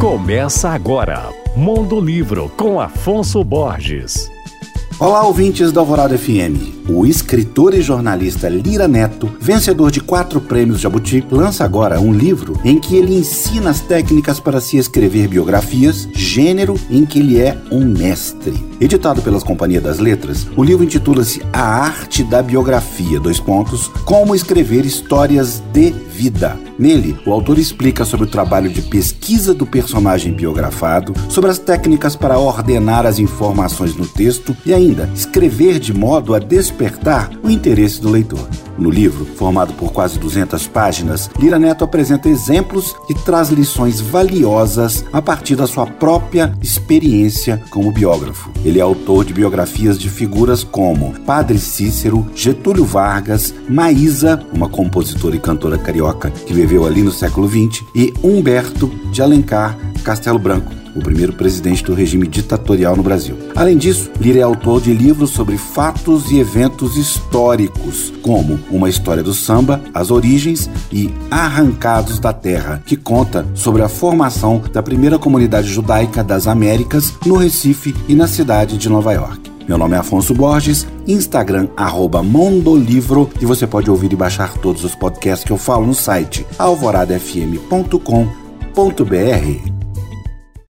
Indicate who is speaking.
Speaker 1: Começa agora, Mundo Livro com Afonso Borges.
Speaker 2: Olá, ouvintes da Alvorada FM. O escritor e jornalista Lira Neto, vencedor de quatro prêmios Jabuti, lança agora um livro em que ele ensina as técnicas para se escrever biografias, gênero em que ele é um mestre. Editado pelas Companhias das Letras, o livro intitula-se A Arte da Biografia, dois pontos, Como Escrever Histórias de Vida. Nele, o autor explica sobre o trabalho de pesquisa do personagem biografado, sobre as técnicas para ordenar as informações no texto e ainda escrever de modo a despertar despertar o interesse do leitor. No livro, formado por quase 200 páginas, Lira Neto apresenta exemplos e traz lições valiosas a partir da sua própria experiência como biógrafo. Ele é autor de biografias de figuras como Padre Cícero, Getúlio Vargas, Maísa, uma compositora e cantora carioca que viveu ali no século XX, e Humberto de Alencar Castelo Branco, o primeiro presidente do regime ditatorial no Brasil. Além disso, Lira é autor de livros sobre fatos e eventos históricos, como Uma História do Samba, As Origens e Arrancados da Terra, que conta sobre a formação da primeira comunidade judaica das Américas no Recife e na cidade de Nova York. Meu nome é Afonso Borges, Instagram arroba Mondolivro e você pode ouvir e baixar todos os podcasts que eu falo no site alvoradafm.com.br.